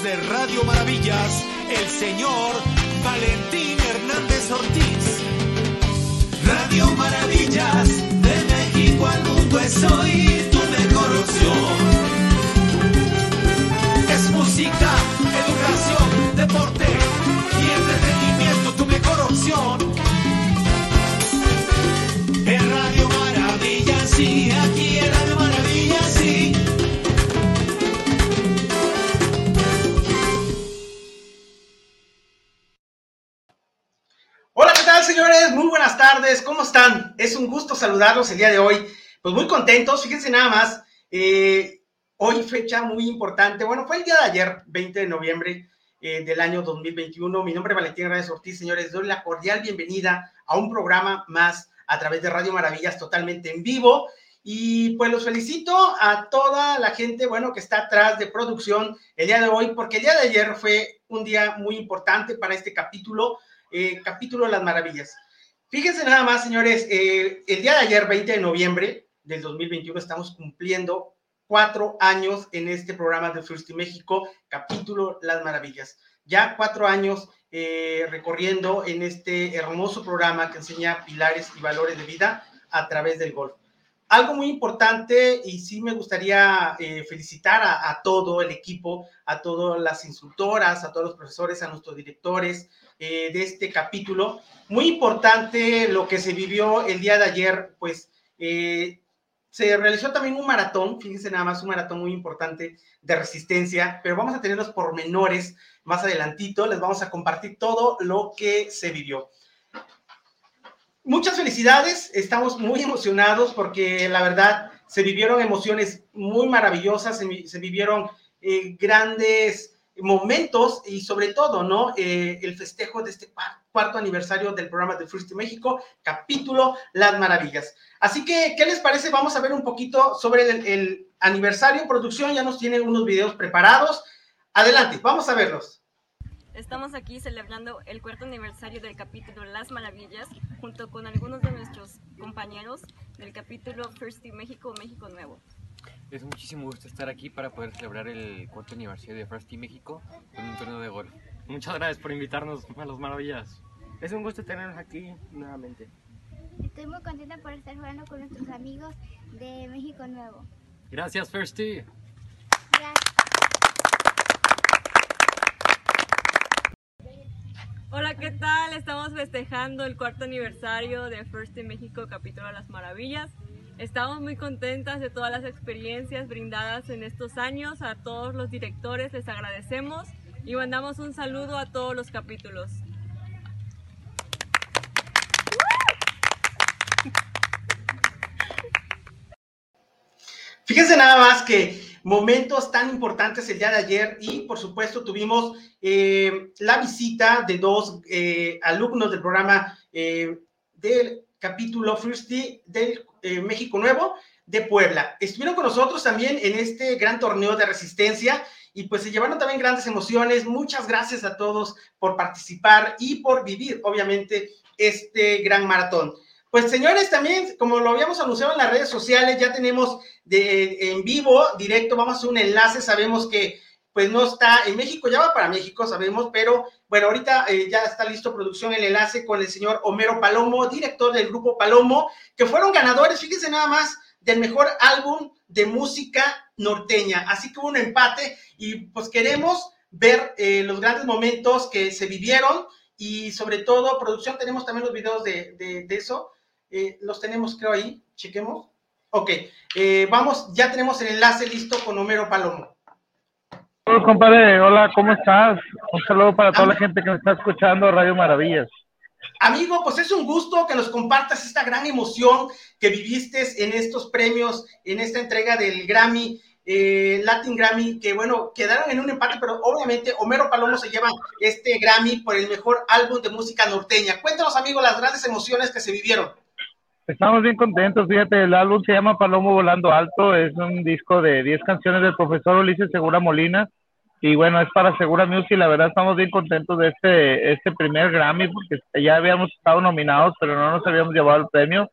de Radio Maravillas, el señor Valentín Hernández Ortiz. Radio Maravillas, de México al mundo es hoy saludarlos el día de hoy. Pues muy contentos. Fíjense nada más. eh, hoy fecha muy importante. Bueno, fue el día de ayer, 20 de noviembre eh, del año 2021. Mi nombre es Valentín Hernández Ortiz, señores. Doy la cordial bienvenida a un programa más a través de Radio Maravillas totalmente en vivo. Y pues los felicito a toda la gente, bueno, que está atrás de producción el día de hoy, porque el día de ayer fue un día muy importante para este capítulo, eh, capítulo de las maravillas. Fíjense nada más, señores, eh, el día de ayer, 20 de noviembre del 2021, estamos cumpliendo cuatro años en este programa de First México, capítulo Las Maravillas. Ya cuatro años eh, recorriendo en este hermoso programa que enseña pilares y valores de vida a través del golf. Algo muy importante y sí me gustaría eh, felicitar a, a, todo el equipo, a todas las instructoras, a todos los profesores, a nuestros directores eh, de este capítulo. Muy importante lo que se vivió el día de ayer, pues eh, se realizó también un maratón, fíjense nada más, un maratón muy importante de resistencia, pero vamos a tener los pormenores más adelantito, les vamos a compartir todo lo que se vivió. Muchas felicidades, estamos muy emocionados porque la verdad se vivieron emociones muy maravillosas, se, vivieron eh, grandes momentos y sobre todo, ¿no? Eh, el festejo de este cuarto aniversario del programa de First México, capítulo Las Maravillas. Así que, ¿qué les parece? Vamos a ver un poquito sobre el, el aniversario. Producción ya nos tiene unos videos preparados. Adelante, vamos a verlos. Estamos aquí celebrando el cuarto aniversario del capítulo Las Maravillas junto con algunos de nuestros compañeros del capítulo First México, México Nuevo. Es muchísimo gusto estar aquí para poder celebrar el cuarto aniversario de First México con un torneo de golf. Muchas gracias por invitarnos a Las Maravillas. Es un gusto tenernos aquí nuevamente. Estoy muy contenta por estar jugando con nuestros amigos de México Nuevo. Gracias, Firsty. Gracias. Hola, ¿qué tal? Estamos festejando el cuarto aniversario de First in México Capítulo de las Maravillas. Estamos muy contentas de todas las experiencias brindadas en estos años. A todos los directores les agradecemos y mandamos un saludo a todos los capítulos. Fíjense nada más que momentos tan importantes el día de ayer y por supuesto tuvimos eh, la visita de dos eh, alumnos del programa eh, del capítulo Firsty del eh, México Nuevo de Puebla. Estuvieron con nosotros también en este gran torneo de resistencia y pues se llevaron también grandes emociones. Muchas gracias a todos por participar y por vivir, obviamente, este gran maratón. Pues señores, también, como lo habíamos anunciado en las redes sociales, ya tenemos de, en vivo, directo, vamos a hacer un enlace, sabemos que pues no está en México, ya va para México, sabemos, pero bueno, ahorita eh, ya está listo producción el enlace con el señor Homero Palomo, director del grupo Palomo, que fueron ganadores, fíjense nada más, del mejor álbum de música norteña. Así que hubo un empate y pues queremos ver eh, los grandes momentos que se vivieron y sobre todo, producción, tenemos también los videos de, de, eso. Eh, los tenemos, creo, ahí. Chequemos. Ok, vamos, ya tenemos el enlace listo con Homero Palomo. Hola, compadre. Hola, ¿cómo estás? Un saludo para toda la gente que está escuchando, Radio Maravillas. Amigo, pues es un gusto que nos compartas esta gran emoción que viviste en estos premios, en esta entrega del Grammy, eh, Latin Grammy, que bueno, quedaron en un empate, pero obviamente Homero Palomo se lleva este Grammy por el mejor álbum de música norteña. Cuéntanos, amigo, las grandes emociones que se vivieron. Estamos bien contentos, fíjate, el álbum se llama Palomo Volando Alto, es un disco de 10 canciones del profesor Ulises Segura Molina, y bueno, es para Segura Music, la verdad estamos bien contentos de este, este primer Grammy, porque ya habíamos estado nominados, pero no nos habíamos llevado el premio,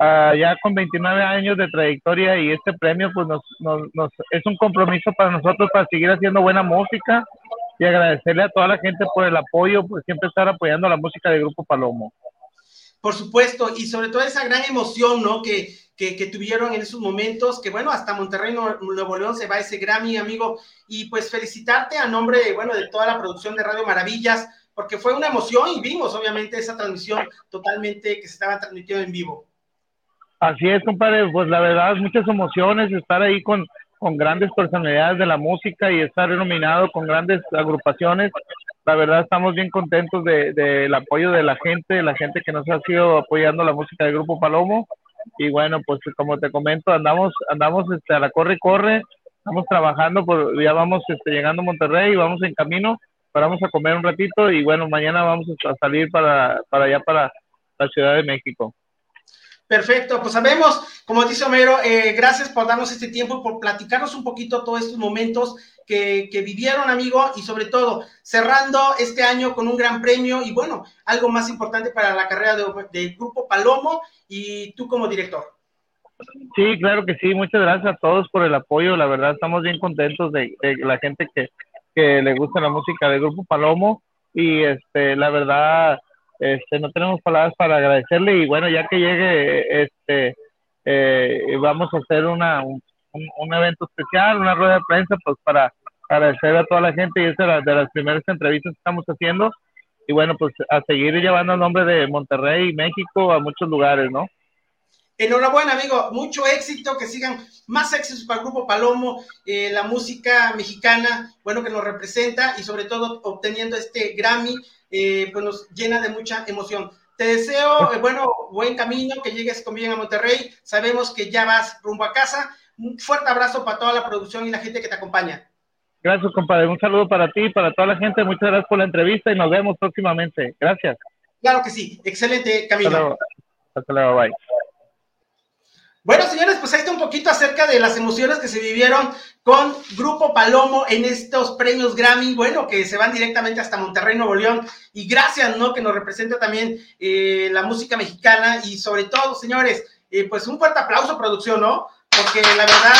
ah, ya con 29 años de trayectoria y este premio pues nos, nos, nos, es un compromiso para nosotros para seguir haciendo buena música y agradecerle a toda la gente por el apoyo, por siempre estar apoyando la música de Grupo Palomo. Por supuesto, y sobre todo esa gran emoción, ¿no? Que, que, que, tuvieron en esos momentos, que bueno, hasta Monterrey, Nuevo León se va ese Grammy, amigo, y pues felicitarte a nombre, bueno, de toda la producción de Radio Maravillas, porque fue una emoción y vimos obviamente esa transmisión totalmente que se estaba transmitiendo en vivo. Así es, compadre, pues la verdad, muchas emociones, estar ahí con, con grandes personalidades de la música y estar nominado con grandes agrupaciones. La verdad estamos bien contentos del de, apoyo de la gente, la gente que nos ha sido apoyando la música del Grupo Palomo. Y bueno, pues como te comento, andamos, andamos este, a la corre corre, estamos trabajando, por, ya vamos este, llegando a Monterrey y vamos en camino vamos a comer un ratito y bueno, mañana vamos a salir para, para allá, para la Ciudad de México. Perfecto, pues sabemos, como dice Homero, eh, gracias por darnos este tiempo, por platicarnos un poquito todos estos momentos que, que, vivieron, amigo, y sobre todo cerrando este año con un gran premio y bueno, algo más importante para la carrera del de Grupo Palomo y tú como director. Sí, claro que sí, muchas gracias a todos por el apoyo, la verdad estamos bien contentos de, la gente que, que le gusta la música del grupo Palomo y este la verdad este no tenemos palabras para agradecerle y bueno ya que llegue este eh, vamos a hacer una un, un, evento especial una rueda de prensa pues para agradecer a toda la gente y es de, de las primeras entrevistas que estamos haciendo y bueno pues a seguir llevando el nombre de Monterrey y México a muchos lugares no Enhorabuena, amigo. Mucho éxito, que sigan más éxitos para el Grupo Palomo, eh, la música mexicana, bueno, que nos representa y sobre todo obteniendo este Grammy, eh, pues nos llena de mucha emoción. Te deseo, eh, bueno, buen camino, que llegues con bien a Monterrey. Sabemos que ya vas rumbo a casa. Un fuerte abrazo para toda la producción y la gente que te acompaña. Gracias, compadre. Un saludo para ti y para toda la gente. Muchas gracias por la entrevista y nos vemos próximamente. Gracias. Claro que sí. Excelente camino. Hasta luego. Hasta luego. Bye. Bueno, señores, pues ahí está un poquito acerca de las emociones que se vivieron con Grupo Palomo en estos premios Grammy, bueno, que se van directamente hasta Monterrey, Nuevo León. Y gracias, ¿no? Que nos representa también eh, la música mexicana y sobre todo, señores, eh, pues un fuerte aplauso, producción, ¿no? Porque la verdad,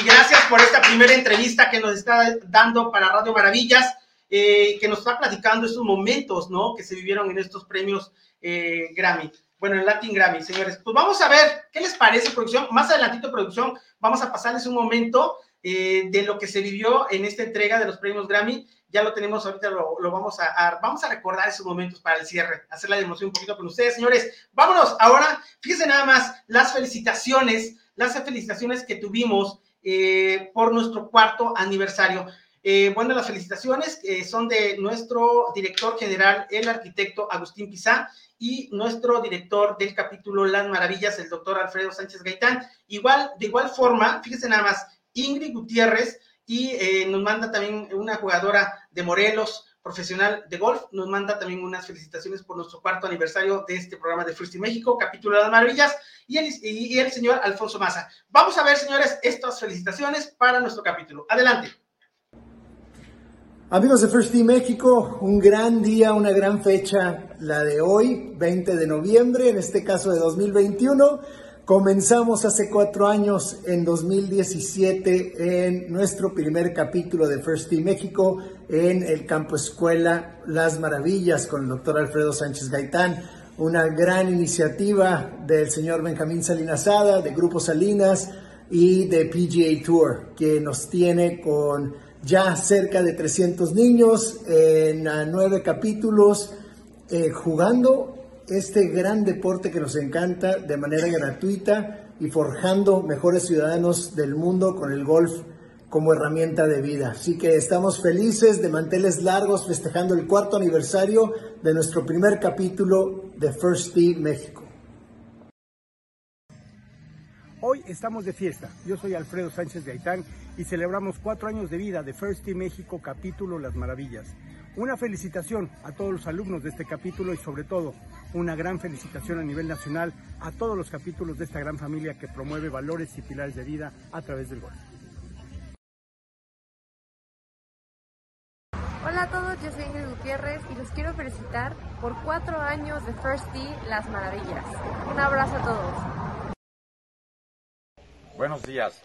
y gracias por esta primera entrevista que nos está dando para Radio Maravillas, eh, que nos está platicando esos momentos, ¿no? Que se vivieron en estos premios Grammy bueno, el Latin Grammy, señores. Pues vamos a ver qué les parece, producción. Más adelantito, producción, vamos a pasarles un momento eh, de lo que se vivió en esta entrega de los premios Grammy. Ya lo tenemos ahorita, lo, vamos a, vamos a recordar esos momentos para el cierre, hacer la emoción un poquito con ustedes, señores. Vámonos, ahora, fíjense nada más las felicitaciones, las felicitaciones que tuvimos eh, por nuestro cuarto aniversario. Eh, bueno, las felicitaciones son de nuestro director general, el arquitecto Agustín Pizá, y nuestro director del capítulo Las Maravillas, el doctor Alfredo Sánchez Gaitán. Igual, de igual forma, fíjense nada más, Ingrid Gutiérrez y eh, nos manda también una jugadora de Morelos, profesional de golf, nos manda también unas felicitaciones por nuestro cuarto aniversario de este programa de First México, capítulo Las Maravillas, y el, y el señor Alfonso Maza. Vamos a ver, señores, estas felicitaciones para nuestro capítulo. Adelante. Amigos de First Team México, un gran día, una gran fecha, la de hoy, 20 de noviembre, en este caso de 2021. Comenzamos hace cuatro años, en 2017, en nuestro primer capítulo de First Team México, en el campo escuela Las Maravillas, con el doctor Alfredo Sánchez Gaitán. Una gran iniciativa del señor Benjamín Salinasada, de Grupo Salinas y de PGA Tour, que nos tiene con ya cerca de 300 niños en nueve capítulos eh, jugando este gran deporte que nos encanta de manera gratuita y forjando mejores ciudadanos del mundo con el golf como herramienta de vida. Así que estamos felices de manteles largos festejando el cuarto aniversario de nuestro primer capítulo de First Tee México. Hoy estamos de fiesta. Yo soy Alfredo Sánchez Gaitán y celebramos cuatro años de vida de First Team México capítulo Las Maravillas. Una felicitación a todos los alumnos de este capítulo y sobre todo una gran felicitación a nivel nacional a todos los capítulos de esta gran familia que promueve valores y pilares de vida a través del golf. Hola a todos, yo soy Ingrid Gutiérrez y los quiero felicitar por cuatro años de First D Las Maravillas. Un abrazo a todos. Buenos días.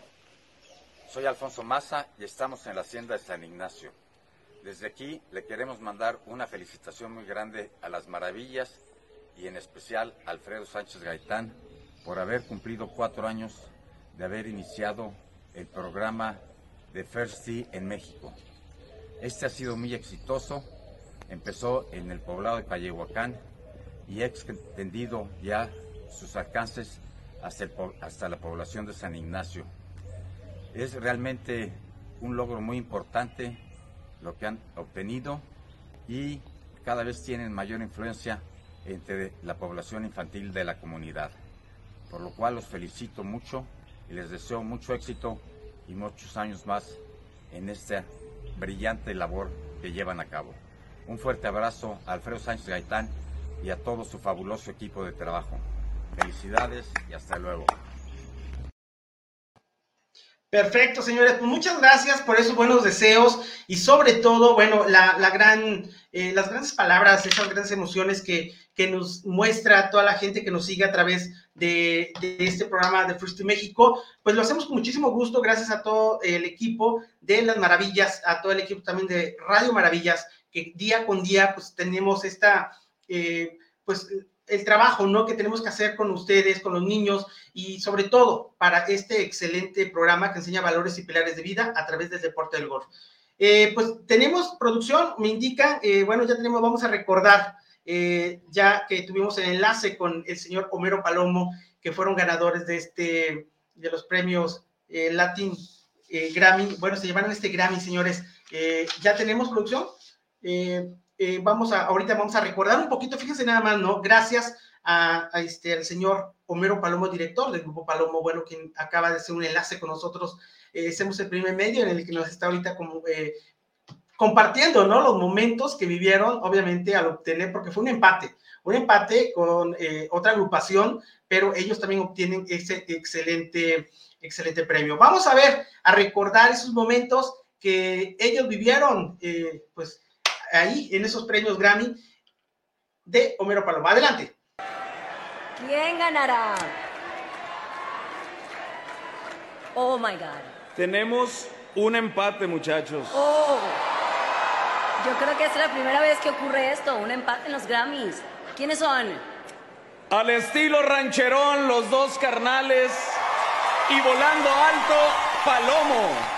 Soy Alfonso Maza y estamos en la hacienda de San Ignacio. Desde aquí le queremos mandar una felicitación muy grande a las maravillas y en especial a Alfredo Sánchez Gaitán por haber cumplido cuatro años de haber iniciado el programa de First Tea en México. Este ha sido muy exitoso, empezó en el poblado de Callehuacán y ha extendido ya sus alcances hasta, hasta la población de San Ignacio. Es realmente un logro muy importante lo que han obtenido y cada vez tienen mayor influencia entre la población infantil de la comunidad. Por lo cual los felicito mucho y les deseo mucho éxito y muchos años más en esta brillante labor que llevan a cabo. Un fuerte abrazo a Alfredo Sánchez Gaitán y a todo su fabuloso equipo de trabajo. Felicidades y hasta luego. Perfecto, señores. Pues muchas gracias por esos buenos deseos y sobre todo, bueno, la, gran, eh, las grandes palabras, esas grandes emociones que, que, nos muestra toda la gente que nos sigue a través de, este programa de First México. Pues lo hacemos con muchísimo gusto, gracias a todo el equipo de Las Maravillas, a todo el equipo también de Radio Maravillas, que día con día pues tenemos esta, eh, pues el trabajo, ¿no? Que tenemos que hacer con ustedes, con los niños y sobre todo para este excelente programa que enseña valores y pilares de vida a través del deporte del golf. Eh, pues tenemos producción, me indican, eh, bueno, ya tenemos, vamos a recordar, eh, ya que tuvimos el enlace con el señor Homero Palomo, que fueron ganadores de este, de los premios Latin Grammy, bueno, se llevaron este Grammy, señores, ya tenemos producción. Eh, vamos a, ahorita vamos a recordar un poquito, fíjense nada más, ¿no? Gracias a, este, al señor Homero Palomo, director del Grupo Palomo, bueno, quien acaba de hacer un enlace con nosotros. Eh, hacemos el primer medio en el que nos está ahorita como, eh, compartiendo, ¿no? Los momentos que vivieron, obviamente, al obtener, porque fue un empate, un empate con otra agrupación, pero ellos también obtienen ese excelente, excelente premio. Vamos a ver, a recordar esos momentos que ellos vivieron, pues, ahí en esos premios Grammy de Homero Paloma. Adelante. ¿Quién ganará? Oh my God. Tenemos un empate, muchachos. Oh. Yo creo que es la primera vez que ocurre esto, un empate en los Grammys. ¿Quiénes son? Al estilo rancherón, los dos carnales y volando alto, Palomo.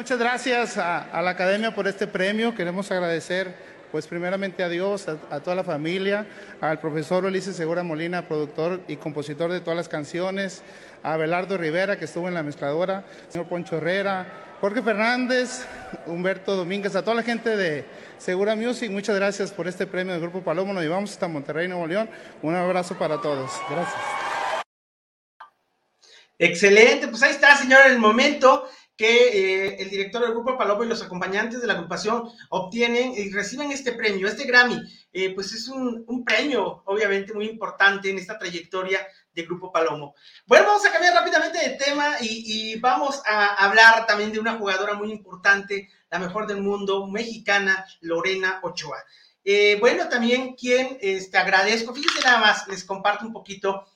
Muchas gracias a, la Academia por este premio. Queremos agradecer, pues primeramente a Dios, a, toda la familia, al profesor Ulises Segura Molina, productor y compositor de todas las canciones, a Belardo Rivera, que estuvo en la mezcladora, señor Poncho Herrera, Jorge Fernández, Humberto Domínguez, a toda la gente de Segura Music. Muchas gracias por este premio del Grupo Palomo. Nos llevamos hasta Monterrey, Nuevo León. Un abrazo para todos. Gracias. Excelente, pues ahí está, señor, el momento que eh, el director del Grupo Palomo y los acompañantes de la agrupación obtienen y reciben este premio, este Grammy. Eh, pues es un, premio, obviamente, muy importante en esta trayectoria de Grupo Palomo. Bueno, vamos a cambiar rápidamente de tema y, vamos a hablar también de una jugadora muy importante, la mejor del mundo, mexicana, Lorena Ochoa. Eh, bueno, también quien te este, agradezco, fíjense nada más, les comparto un poquito.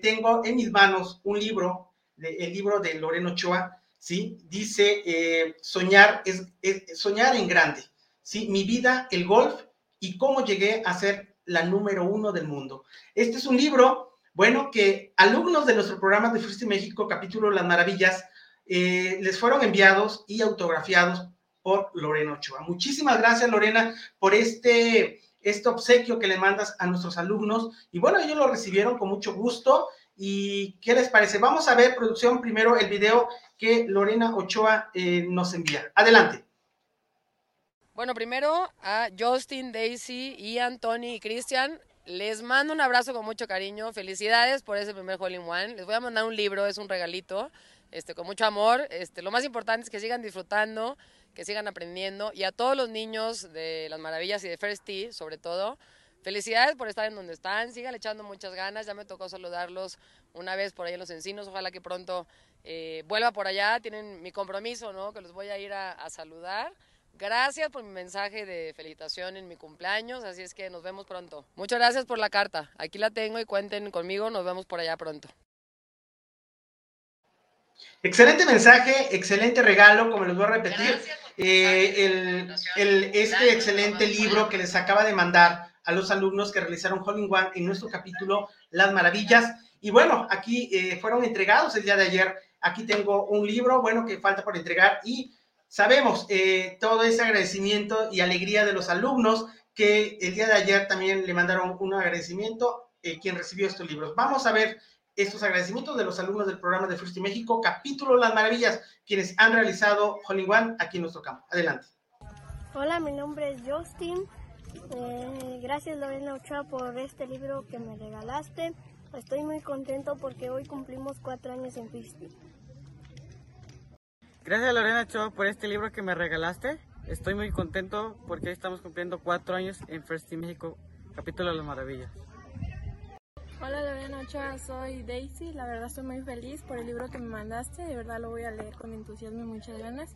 tengo en mis manos un libro, el libro de Lorena Ochoa, ¿sí? Dice, eh, soñar, es, soñar en grande, ¿sí? Mi vida, el golf y cómo llegué a ser la número uno del mundo. Este es un libro, bueno, que alumnos de nuestro programa de First México, capítulo Las Maravillas, eh, les fueron enviados y autografiados por Lorena Ochoa. Muchísimas gracias, Lorena, por este, este obsequio que le mandas a nuestros alumnos. Y bueno, ellos lo recibieron con mucho gusto. ¿Y qué les parece? Vamos a ver, producción, primero el video que Lorena Ochoa eh, nos envía. Adelante. Bueno, primero a Justin, Daisy, Ian, Tony y Cristian. Les mando un abrazo con mucho cariño. Felicidades por ese primer Hole in One. Les voy a mandar un libro, es un regalito, este, con mucho amor. Este, lo más importante es que sigan disfrutando, que sigan aprendiendo. Y a todos los niños de Las Maravillas y de First sobre todo, felicidades por estar en donde están, sigan echando muchas ganas, ya me tocó saludarlos una vez por ahí en los encinos, ojalá que pronto eh, vuelva por allá, tienen mi compromiso, ¿no? Que los voy a ir a, a saludar. Gracias por mi mensaje de felicitación en mi cumpleaños, así es que nos vemos pronto. Muchas gracias por la carta, aquí la tengo y cuenten conmigo, nos vemos por allá pronto. Excelente mensaje, excelente regalo, como les voy a repetir, eh, el, el, este excelente libro que les acaba de mandar a los alumnos que realizaron One en nuestro capítulo Las Maravillas. Y bueno, aquí eh, fueron entregados el día de ayer. Aquí tengo un libro, bueno, que falta por entregar y sabemos eh, todo ese agradecimiento y alegría de los alumnos que el día de ayer también le mandaron un agradecimiento eh, quien recibió estos libros. Vamos a ver estos agradecimientos de los alumnos del programa de First México, capítulo Las Maravillas, quienes han realizado Holling One aquí en nuestro campo. Adelante. Hola, mi nombre es Justin. Eh, gracias Lorena Ochoa por este libro que me regalaste. Estoy muy contento porque hoy cumplimos cuatro años en First. Gracias Lorena Ochoa por este libro que me regalaste. Estoy muy contento porque hoy estamos cumpliendo cuatro años en First México, capítulo de las maravillas. Hola Lorena Ochoa, soy Daisy. La verdad estoy muy feliz por el libro que me mandaste. De verdad lo voy a leer con entusiasmo y muchas ganas.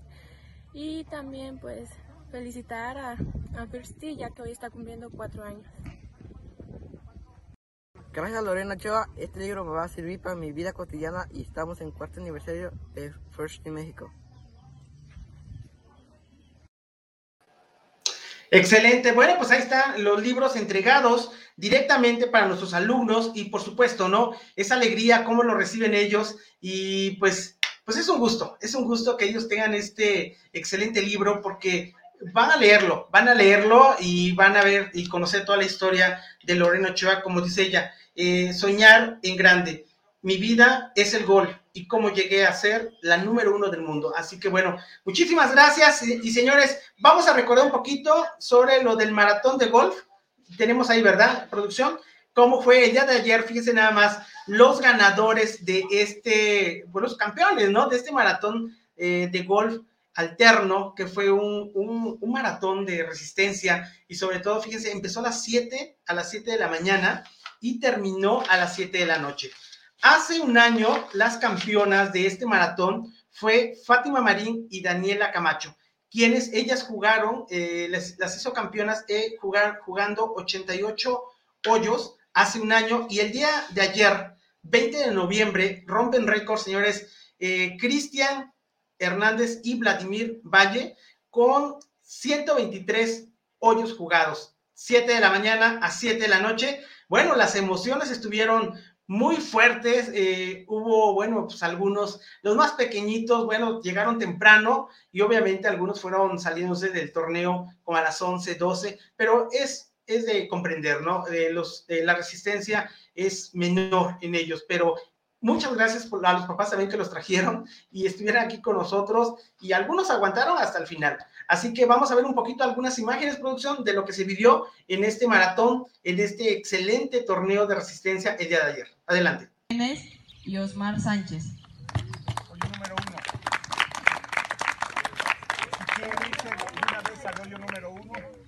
Y también pues felicitar a, a Firsty ya que hoy está cumpliendo cuatro años. Gracias Lorena Ochoa, este libro me va a servir para mi vida cotidiana y estamos en cuarto aniversario de First in México. Excelente. Bueno, pues ahí están los libros entregados directamente para nuestros alumnos y por supuesto, ¿no? Esa alegría, cómo lo reciben ellos y pues, pues es un gusto, es un gusto que ellos tengan este excelente libro porque van a leerlo, van a leerlo y van a ver y conocer toda la historia de Lorena Ochoa, como dice ella, eh, soñar en grande. Mi vida es el gol y cómo llegué a ser la número uno del mundo. Así que bueno, muchísimas gracias y, señores, vamos a recordar un poquito sobre lo del maratón de golf. Tenemos ahí, ¿verdad? Producción. ¿Cómo fue el día de ayer? Fíjense nada más, los ganadores de este, bueno, los campeones, ¿no? De este maratón eh, de golf alterno, que fue un, un, maratón de resistencia y sobre todo, fíjense, empezó a las 7, a las 7 de la mañana y terminó a las 7 de la noche. Hace un año, las campeonas de este maratón fue Fátima Marín y Daniela Camacho, quienes ellas jugaron, eh, las hizo campeonas eh, jugar, jugando 88 hoyos hace un año y el día de ayer, 20 de noviembre, rompen récord, señores, eh, Cristian Hernández y Vladimir Valle con 123 hoyos jugados, 7 de la mañana a 7 de la noche. Bueno, las emociones estuvieron muy fuertes. Eh, hubo, bueno, pues algunos, los más pequeñitos, bueno, llegaron temprano y obviamente algunos fueron saliéndose del torneo como a las 11, 12, pero es, es de comprender, ¿no? Eh, los, eh, la resistencia es menor en ellos, pero muchas gracias por, a los papás también que los trajeron y estuvieron aquí con nosotros y algunos aguantaron hasta el final. Así que vamos a ver un poquito algunas imágenes, producción, de lo que se vivió en este maratón, en este excelente torneo de resistencia el día de ayer. Adelante. Y Osmar Sánchez. Número uno. ¿Quién dice una vez al número uno?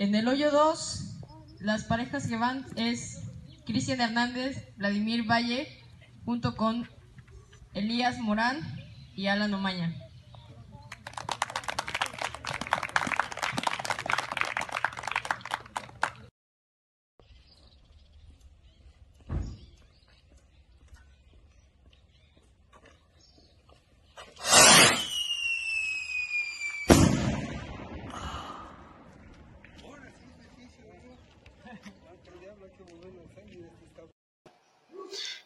En el hoyo 2, las parejas que van es Cristian Hernández, Vladimir Valle, junto con Elías Morán y Alan Omaña.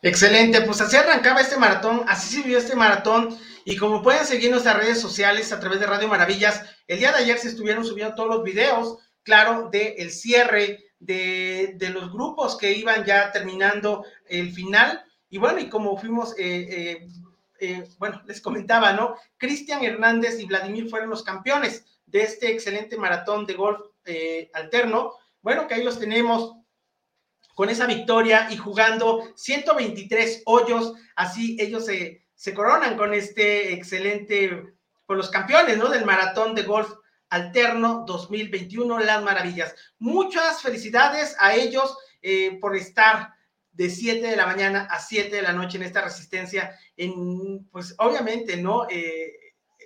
Excelente, pues así arrancaba este maratón, así se vivió este maratón. Y como pueden seguir nuestras redes sociales a través de Radio Maravillas, el día de ayer se estuvieron subiendo todos los videos, claro, del el cierre de, de, los grupos que iban ya terminando el final. Y bueno, y como fuimos, eh, eh, eh, bueno, les comentaba, ¿no? Cristian Hernández y Vladimir fueron los campeones de este excelente maratón de golf eh, alterno, bueno, que ahí los tenemos con esa victoria y jugando 123 hoyos, así ellos se, coronan con este excelente por los campeones, ¿no? Del maratón de golf alterno 2021, Las Maravillas. Muchas felicidades a ellos eh, por estar de 7 de la mañana a 7 de la noche en esta resistencia. En, pues obviamente, ¿no? Eh,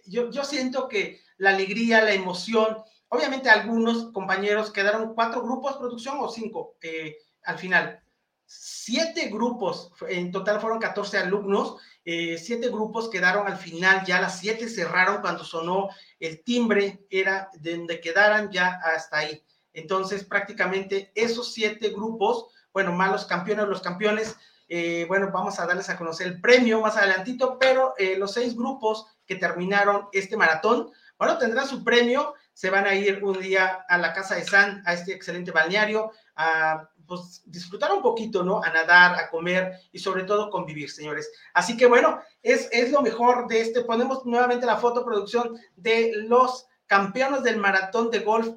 yo, yo siento que la alegría, la emoción, obviamente algunos compañeros quedaron cuatro grupos producción o cinco eh, al final. Siete grupos, en total fueron 14 alumnos, eh, siete grupos quedaron al final, ya las siete cerraron cuando sonó el timbre, era de donde quedaran ya hasta ahí. Entonces, prácticamente esos siete grupos, bueno, más los campeones, los campeones, eh, bueno, vamos a darles a conocer el premio más adelantito, pero los seis grupos que terminaron este maratón, bueno, tendrán su premio, se van a ir un día a la casa de San, a este excelente balneario, a pues, disfrutar un poquito, ¿no? A nadar, a comer y sobre todo convivir, señores. Así que bueno, es, es lo mejor de este. Ponemos nuevamente la foto producción de los campeones del maratón de golf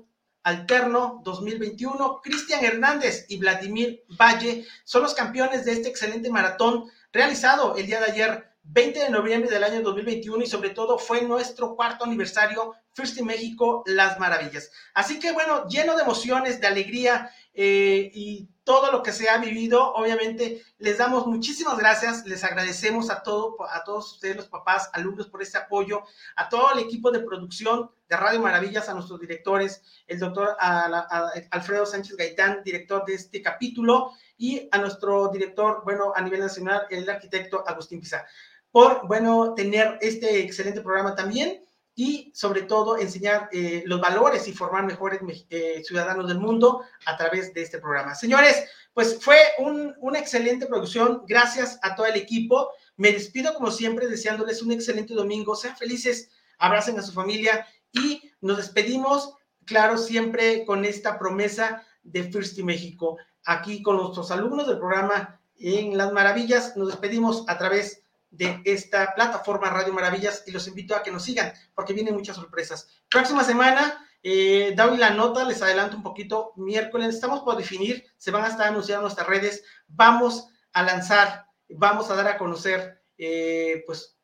alterno 2021. Cristian Hernández y Vladimir Valle son los campeones de este excelente maratón realizado el día de ayer 20 de noviembre del año 2021 y sobre todo fue nuestro cuarto aniversario First in México, Las Maravillas. Así que bueno, lleno de emociones, de alegría eh, y todo lo que se ha vivido, obviamente les damos muchísimas gracias, les agradecemos a, todo, a todos ustedes, los papás, alumnos, por este apoyo, a todo el equipo de producción de Radio Maravillas, a nuestros directores, el doctor Alfredo Sánchez Gaitán, director de este capítulo, y a nuestro director, bueno, a nivel nacional, el arquitecto Agustín Pizarro por, bueno, tener este excelente programa también y sobre todo enseñar eh, los valores y formar mejores eh, ciudadanos del mundo a través de este programa. Señores, pues fue una excelente producción. Gracias a todo el equipo. Me despido como siempre deseándoles un excelente domingo. Sean felices, abracen a su familia y nos despedimos, claro, siempre con esta promesa de First México. Aquí con nuestros alumnos del programa en Las Maravillas, nos despedimos a través de esta plataforma Radio Maravillas y los invito a que nos sigan porque vienen muchas sorpresas. Próxima semana, eh, doy la nota, les adelanto un poquito, miércoles, estamos por definir, se van a estar anunciando nuestras redes, vamos a lanzar, vamos a dar a conocer, eh, pues,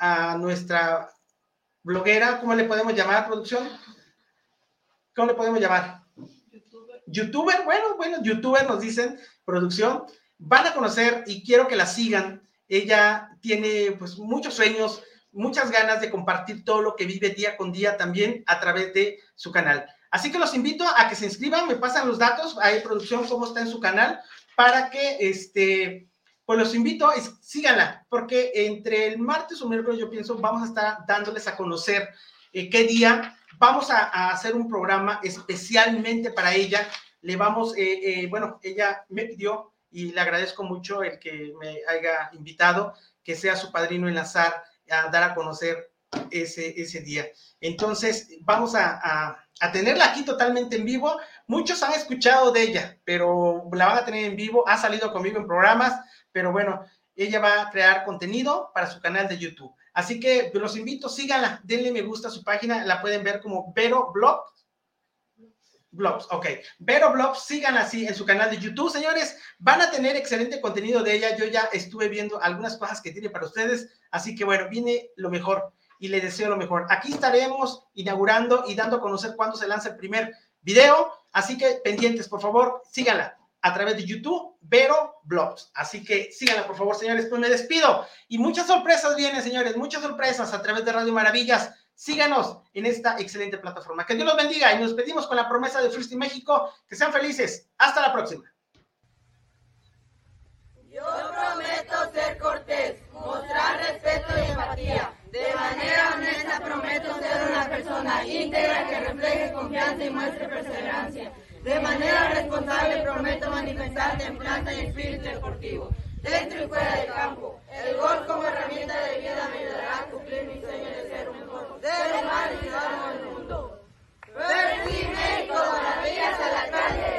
a nuestra bloguera, ¿cómo le podemos llamar, producción? ¿Cómo le podemos llamar? YouTuber. YouTuber, bueno, bueno, YouTuber nos dicen, producción, van a conocer y quiero que la sigan ella tiene pues muchos sueños, muchas ganas de compartir todo lo que vive día con día también a través de su canal. Así que los invito a que se inscriban, me pasan los datos, hay producción, cómo está en su canal, para que, este, pues los invito, síganla, porque entre el martes o miércoles yo pienso vamos a estar dándoles a conocer eh, qué día vamos a, hacer un programa especialmente para ella. Le vamos, eh, eh, bueno, ella me pidió y le agradezco mucho el que me haya invitado, que sea su padrino enlazar a dar a conocer ese, ese día. Entonces, vamos a, a, tenerla aquí totalmente en vivo. Muchos han escuchado de ella, pero la van a tener en vivo. Ha salido conmigo en programas, pero bueno, ella va a crear contenido para su canal de YouTube. Así que los invito, síganla, denle me gusta a su página, la pueden ver como Vero Blog, Blogs, ok. Vero Blogs, sigan así en su canal de YouTube, señores. Van a tener excelente contenido de ella. Yo ya estuve viendo algunas cosas que tiene para ustedes. Así que bueno, viene lo mejor y le deseo lo mejor. Aquí estaremos inaugurando y dando a conocer cuándo se lanza el primer video. Así que pendientes, por favor, síganla a través de YouTube, Vero Blogs. Así que síganla, por favor, señores. Pues me despido. Y muchas sorpresas vienen, señores. Muchas sorpresas a través de Radio Maravillas síganos en esta excelente plataforma. Que Dios los bendiga y nos pedimos con la promesa de First México que sean felices. Hasta la próxima. Yo prometo ser cortés, mostrar respeto y empatía. De manera honesta prometo ser una persona íntegra que refleje confianza y muestre perseverancia. De manera responsable prometo manifestar templanza y espíritu deportivo, dentro y fuera del campo. El gol como herramienta de vida me ayudará a cumplir mis sueños ser humano y mundo. Las a la calle.